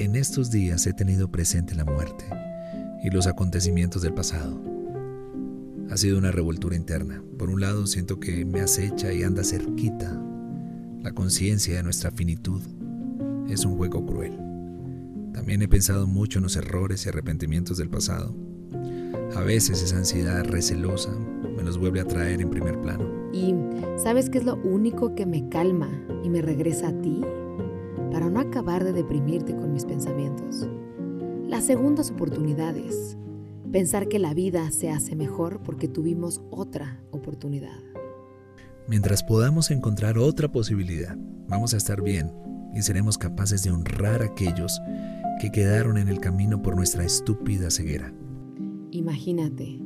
En estos días he tenido presente la muerte y los acontecimientos del pasado. Ha sido una revoltura interna. Por un lado siento que me acecha y anda cerquita. La conciencia de nuestra finitud es un juego cruel. También he pensado mucho en los errores y arrepentimientos del pasado. A veces esa ansiedad recelosa me los vuelve a traer en primer plano. ¿Y sabes qué es lo único que me calma y me regresa a ti? Para no acabar de deprimirte con mis pensamientos. Las segundas oportunidades. Pensar que la vida se hace mejor porque tuvimos otra oportunidad. Mientras podamos encontrar otra posibilidad, vamos a estar bien y seremos capaces de honrar a aquellos que quedaron en el camino por nuestra estúpida ceguera. Imagínate,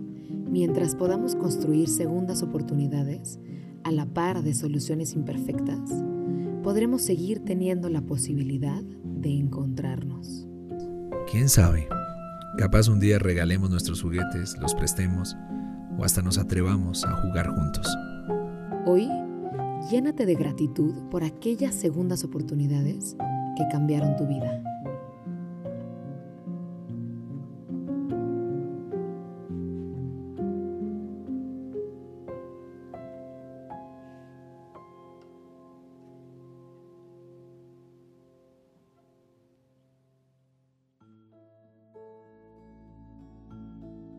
mientras podamos construir segundas oportunidades a la par de soluciones imperfectas, podremos seguir teniendo la posibilidad de encontrarnos. ¿Quién sabe? Capaz un día regalemos nuestros juguetes, los prestemos o hasta nos atrevamos a jugar juntos. Hoy, llénate de gratitud por aquellas segundas oportunidades que cambiaron tu vida.